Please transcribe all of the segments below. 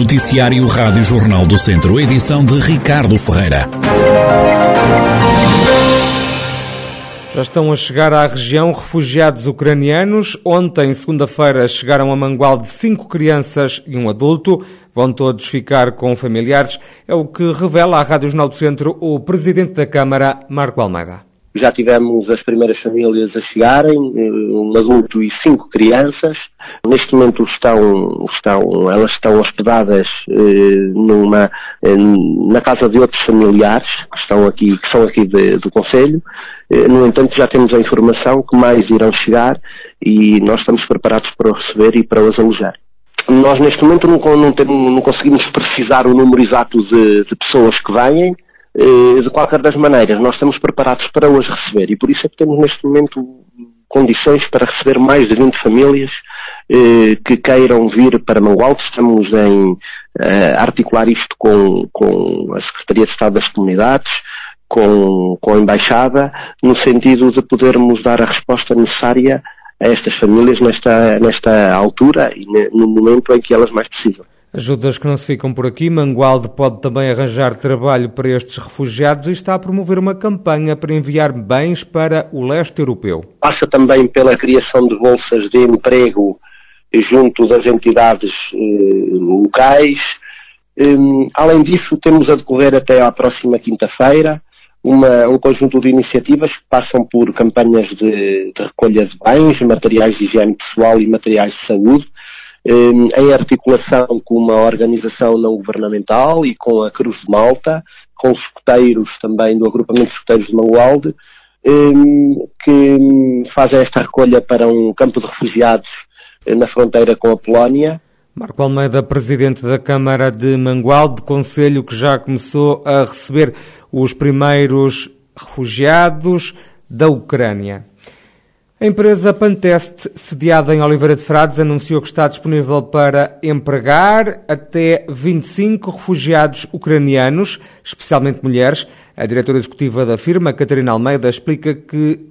Noticiário Rádio Jornal do Centro, edição de Ricardo Ferreira. Já estão a chegar à região refugiados ucranianos. Ontem, segunda-feira, chegaram a Mangualde cinco crianças e um adulto. Vão todos ficar com familiares. É o que revela à Rádio Jornal do Centro o presidente da Câmara, Marco Almeida. Já tivemos as primeiras famílias a chegarem, um adulto e cinco crianças. Neste momento estão, estão, elas estão hospedadas eh, numa, eh, na casa de outros familiares que estão aqui, que são aqui de, do Conselho. Eh, no entanto, já temos a informação que mais irão chegar e nós estamos preparados para o receber e para os alojar. Nós neste momento não, não, temos, não conseguimos precisar o número exato de, de pessoas que vêm, de qualquer das maneiras, nós estamos preparados para os receber e por isso é que temos neste momento condições para receber mais de 20 famílias eh, que queiram vir para Mangualde. Estamos em eh, articular isto com, com a Secretaria de Estado das Comunidades, com, com a Embaixada, no sentido de podermos dar a resposta necessária a estas famílias nesta, nesta altura e no momento em que elas mais precisam. Ajudas que não se ficam por aqui. Mangualde pode também arranjar trabalho para estes refugiados e está a promover uma campanha para enviar bens para o leste europeu. Passa também pela criação de bolsas de emprego junto das entidades eh, locais. Um, além disso, temos a decorrer até à próxima quinta-feira um conjunto de iniciativas que passam por campanhas de, de recolha de bens, materiais de higiene pessoal e materiais de saúde, em articulação com uma organização não governamental e com a Cruz de Malta, com os escuteiros também do agrupamento de escuteiros de Mangualde, que fazem esta recolha para um campo de refugiados eh, na fronteira com a Polónia. Marco Almeida, presidente da Câmara de Mangualde, conselho que já começou a receber os primeiros refugiados da Ucrânia. A empresa Pantest, sediada em Oliveira de Frades, anunciou que está disponível para empregar até 25 refugiados ucranianos, especialmente mulheres. A diretora executiva da firma, Catarina Almeida, explica que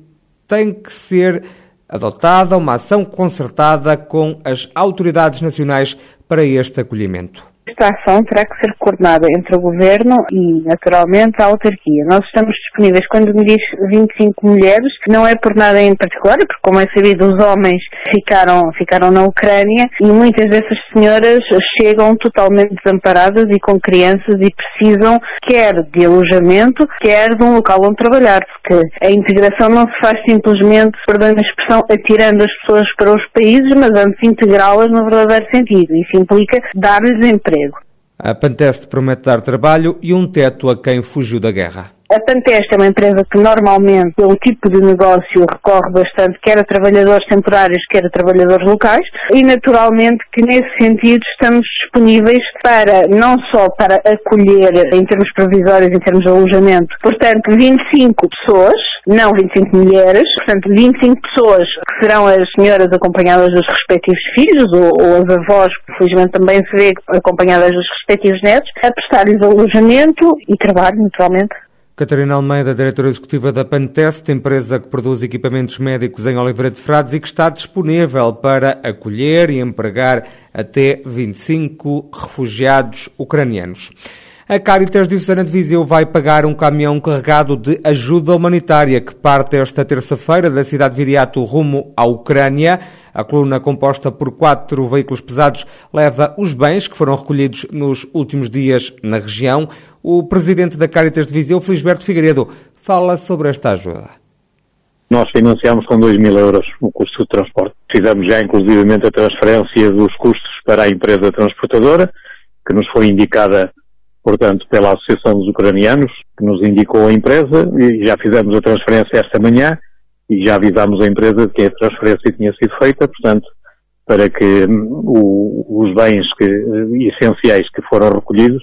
tem que ser adotada uma ação concertada com as autoridades nacionais para este acolhimento. Esta ação terá que ser coordenada entre o Governo e, naturalmente, a autarquia. Nós estamos disponíveis, quando me diz 25 mulheres, não é por nada em particular, porque, como é sabido, os homens ficaram, ficaram na Ucrânia e muitas dessas senhoras chegam totalmente desamparadas e com crianças e precisam quer de alojamento, quer de um local onde trabalhar, porque a integração não se faz simplesmente, perdão a expressão, atirando as pessoas para os países, mas antes integrá-las no verdadeiro sentido. Isso implica dar-lhes emprego. A Panteste promete dar trabalho e um teto a quem fugiu da guerra. A Panteste é uma empresa que normalmente, pelo tipo de negócio, recorre bastante quer a trabalhadores temporários, quer a trabalhadores locais, e naturalmente que nesse sentido estamos disponíveis para, não só para acolher em termos provisórios, em termos de alojamento, portanto 25 pessoas, não 25 mulheres, portanto 25 pessoas que serão as senhoras acompanhadas dos respectivos filhos, ou, ou as avós, que felizmente também se vê acompanhadas dos respectivos netos, a prestar-lhes alojamento e trabalho, naturalmente. Catarina Almeida, diretora executiva da Pantest, empresa que produz equipamentos médicos em Oliveira de Frades e que está disponível para acolher e empregar até 25 refugiados ucranianos. A Caritas de Susana de Viseu vai pagar um caminhão carregado de ajuda humanitária que parte esta terça-feira da cidade de Viriato rumo à Ucrânia. A coluna, composta por quatro veículos pesados, leva os bens que foram recolhidos nos últimos dias na região. O presidente da Caritas de Viseu, Felisberto Figueiredo, fala sobre esta ajuda. Nós financiamos com 2 mil euros o custo de transporte. Fizemos já, inclusivamente, a transferência dos custos para a empresa transportadora, que nos foi indicada portanto, pela Associação dos Ucranianos, que nos indicou a empresa, e já fizemos a transferência esta manhã, e já avisámos a empresa de que a transferência tinha sido feita, portanto, para que hum, o, os bens que, essenciais que foram recolhidos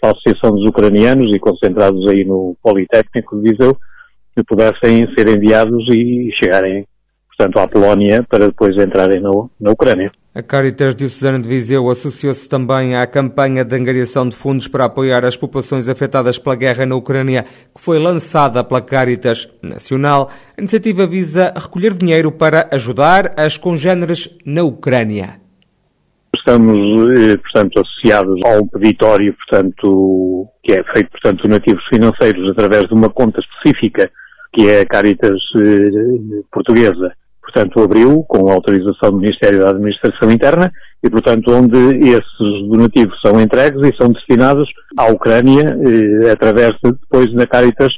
pela Associação dos Ucranianos e concentrados aí no Politécnico de Viseu, pudessem ser enviados e chegarem, portanto, à Polónia para depois entrarem no, na Ucrânia. A Caritas Diocesana de Viseu associou-se também à campanha de angariação de fundos para apoiar as populações afetadas pela guerra na Ucrânia, que foi lançada pela Caritas Nacional. A iniciativa visa recolher dinheiro para ajudar as congêneres na Ucrânia. estamos, eh, portanto, associados a um peditório, portanto, que é feito, portanto, donativos financeiros através de uma conta específica, que é a Caritas eh, Portuguesa. Portanto, abriu com autorização do Ministério da Administração Interna e, portanto, onde esses donativos são entregues e são destinados à Ucrânia, eh, através de, depois da Caritas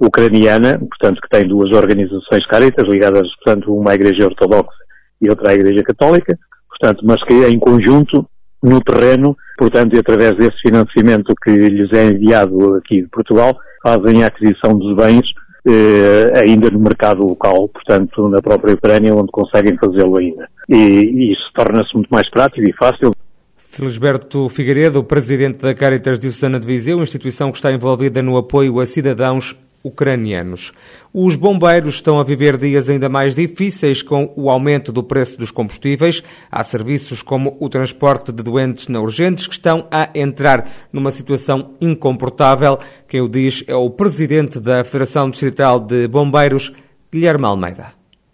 ucraniana, portanto, que tem duas organizações Caritas ligadas, portanto, uma à Igreja Ortodoxa e outra à Igreja Católica, portanto, mas que em conjunto, no terreno, portanto, e através desse financiamento que lhes é enviado aqui de Portugal, fazem a aquisição dos bens eh, ainda no mercado local, portanto, na própria Ucrânia, onde conseguem fazê-lo ainda. E, e isso torna-se muito mais prático e fácil. Felisberto Figueiredo, presidente da Caritas Diocesana de Viseu, instituição que está envolvida no apoio a cidadãos ucranianos. Os bombeiros estão a viver dias ainda mais difíceis com o aumento do preço dos combustíveis. Há serviços como o transporte de doentes na urgentes que estão a entrar numa situação incomportável. Quem o diz é o presidente da Federação Distrital de Bombeiros, Guilherme Almeida.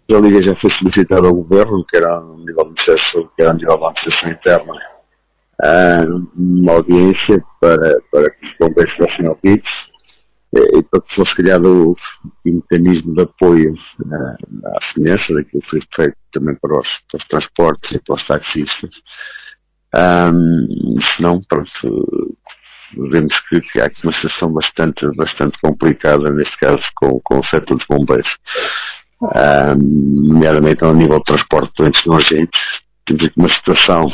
A Liga já foi solicitada ao Governo, quer a nível de acesso, quer a nível da administração interna, uma audiência para, para que os bombeiros fossem ouvidos eh, e para que fosse criado o, mecanismo de apoio na, à semelhança daquilo que foi feito também para os, para os transportes e para os taxistas. Um, senão, pronto, vemos que, que há aqui uma situação bastante, bastante complicada, neste caso, com, com o setor dos bombeiros. Um, nomeadamente ao nível de transporte de doentes não agentes, temos aqui uma situação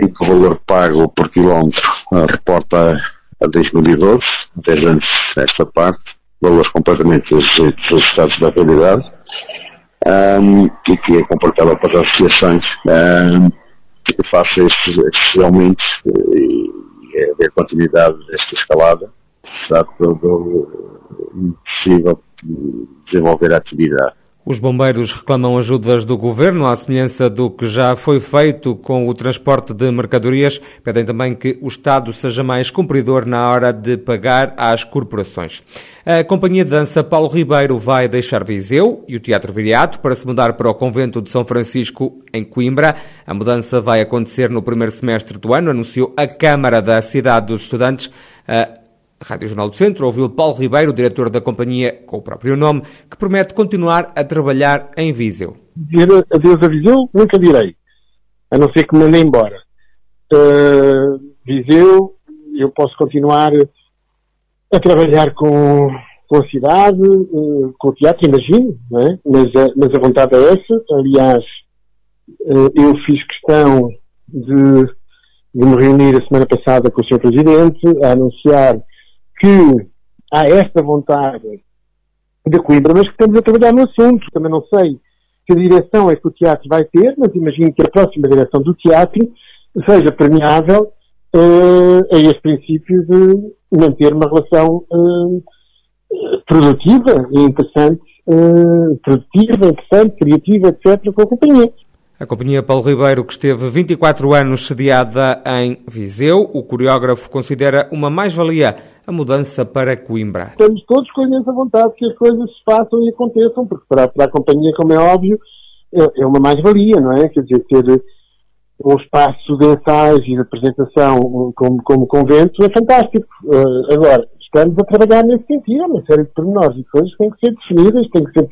em que o valor pago por quilómetro reporta a 2012, 10 anos esta parte, valores completamente desajustados da realidade, um, e que é comparável para as associações um, que façam estes, estes aumentos e, e a continuidade desta escalada, será todo impossível desenvolver a atividade. Os bombeiros reclamam ajudas do governo, à semelhança do que já foi feito com o transporte de mercadorias. Pedem também que o Estado seja mais cumpridor na hora de pagar às corporações. A Companhia de Dança Paulo Ribeiro vai deixar Viseu e o Teatro Viriato para se mudar para o Convento de São Francisco, em Coimbra. A mudança vai acontecer no primeiro semestre do ano, anunciou a Câmara da Cidade dos Estudantes. Rádio Jornal do Centro ouviu Paulo Ribeiro, diretor da companhia com o próprio nome, que promete continuar a trabalhar em Viseu. Dizer adeus a Viseu nunca direi, a não ser que me mandem embora. Uh, Viseu, eu posso continuar a trabalhar com, com a cidade, uh, com o teatro, imagino, é? mas, a, mas a vontade é essa. Aliás, uh, eu fiz questão de, de me reunir a semana passada com o Sr. Presidente a anunciar que há esta vontade de Coimbra, mas que estamos a trabalhar no assunto. Também não sei que direção é que o teatro vai ter, mas imagino que a próxima direção do teatro seja permeável uh, a este princípio de manter uma relação uh, produtiva e interessante, uh, produtiva, interessante, criativa, etc., com a companhia. A Companhia Paulo Ribeiro, que esteve 24 anos sediada em Viseu, o coreógrafo considera uma mais-valia a mudança para Coimbra. Estamos todos com a imensa vontade que as coisas se façam e aconteçam, porque para, para a Companhia, como é óbvio, é, é uma mais-valia, não é? Quer dizer, ter um espaço de ensaios e de apresentação como, como convento é fantástico. Uh, agora, estamos a trabalhar nesse sentido, uma série de pormenores e coisas que têm que ser definidas, têm que ser,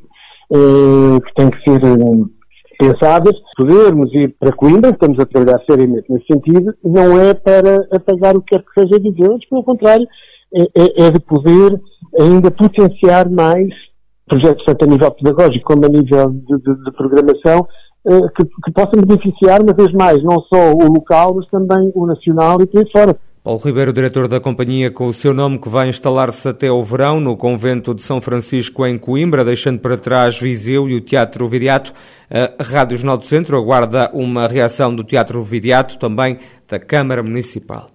uh, têm que ser uh, pensadas, podermos ir para Coimbra, estamos a trabalhar seriamente nesse sentido, não é para apagar o que quer que seja dizer, mas pelo contrário, é, é, é, de poder ainda potenciar mais projetos, tanto a nível pedagógico como a nível de, de, de programação, eh, que, que possam beneficiar, uma vez mais, não só o local, mas também o nacional e por aí fora. Paulo Ribeiro, diretor da companhia com o seu nome, que vai instalar-se até o verão no convento de São Francisco em Coimbra, deixando para trás Viseu e o Teatro Viriato. A Rádio Jornal do Centro aguarda uma reação do Teatro Viriato, também da Câmara Municipal.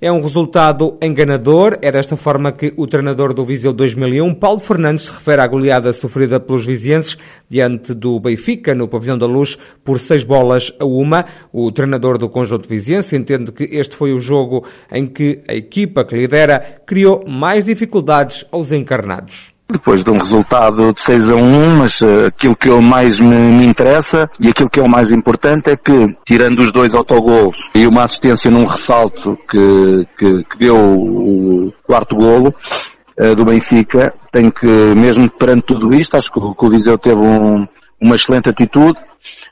É um resultado enganador. É desta forma que o treinador do Viseu 2001, Paulo Fernandes, se refere à goleada sofrida pelos vizienses diante do Benfica, no Pavilhão da Luz, por seis bolas a uma. O treinador do conjunto viziense entende que este foi o jogo em que a equipa que lidera criou mais dificuldades aos encarnados. Depois de um resultado de 6 a 1, mas uh, aquilo que eu mais me, me, interessa e aquilo que é o mais importante é que, tirando os dois autogolos e uma assistência num ressalto que, que, que deu o quarto golo, uh, do Benfica, tem que, mesmo perante tudo isto, acho que, que o Viseu teve um, uma excelente atitude,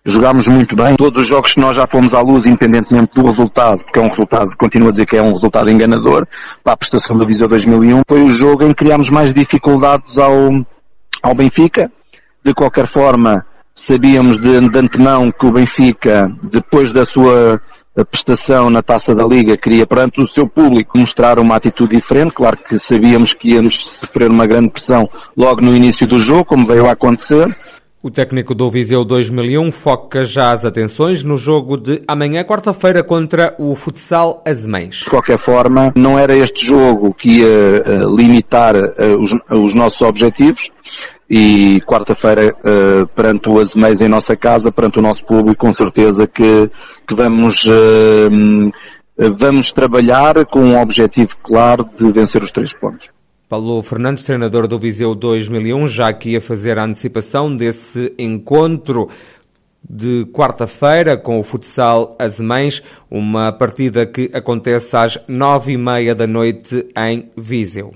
jogámos muito bem. Todos os jogos que nós já fomos à luz, independentemente do resultado, que é um resultado, continuo a dizer que é um resultado enganador, para a prestação do Viseu 2001, foi o jogo em que criámos mais dificuldades ao, ao Benfica. De qualquer forma, sabíamos de, de antemão que o Benfica, depois da sua prestação na taça da Liga, queria perante o seu público mostrar uma atitude diferente. Claro que sabíamos que íamos sofrer uma grande pressão logo no início do jogo, como veio a acontecer. O técnico do Viseu 2001 foca já as atenções no jogo de amanhã, quarta-feira, contra o Futsal Azemães. De qualquer forma, não era este jogo que ia uh, limitar uh, os, os, nossos objetivos e quarta-feira, uh, perante o Azemães em nossa casa, perante o nosso público, com certeza que, que vamos, vamos trabalhar com um objetivo claro de vencer os três pontos. Paulo Fernandes, treinador do Viseu 2001, já que ia fazer a antecipação desse encontro de quarta-feira com o futsal Azemães, uma partida que acontece às nove e meia da noite em Viseu.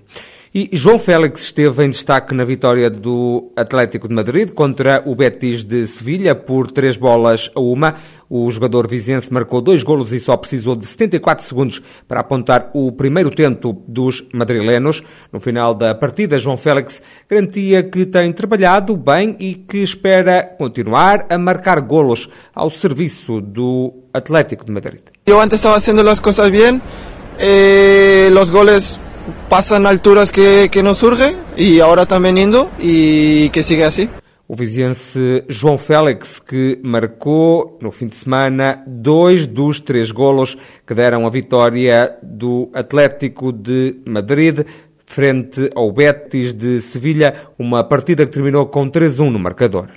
E João Félix esteve em destaque na vitória do Atlético de Madrid contra o Betis de Sevilha por três bolas a uma. O jogador vizense marcou dois golos e só precisou de 74 segundos para apontar o primeiro tento dos madrilenos. No final da partida, João Félix garantia que tem trabalhado bem e que espera continuar a marcar golos ao serviço do Atlético de Madrid. Eu antes estava fazendo as coisas bem, eh, os goles pasan alturas que, que nos surgen y ahora también indo y que siga así. O viziense João Félix, que marcou no fim de semana dois dos três golos que deram a vitória do Atlético de Madrid frente ao Betis de Sevilha, uma partida que terminou com 3-1 no marcador.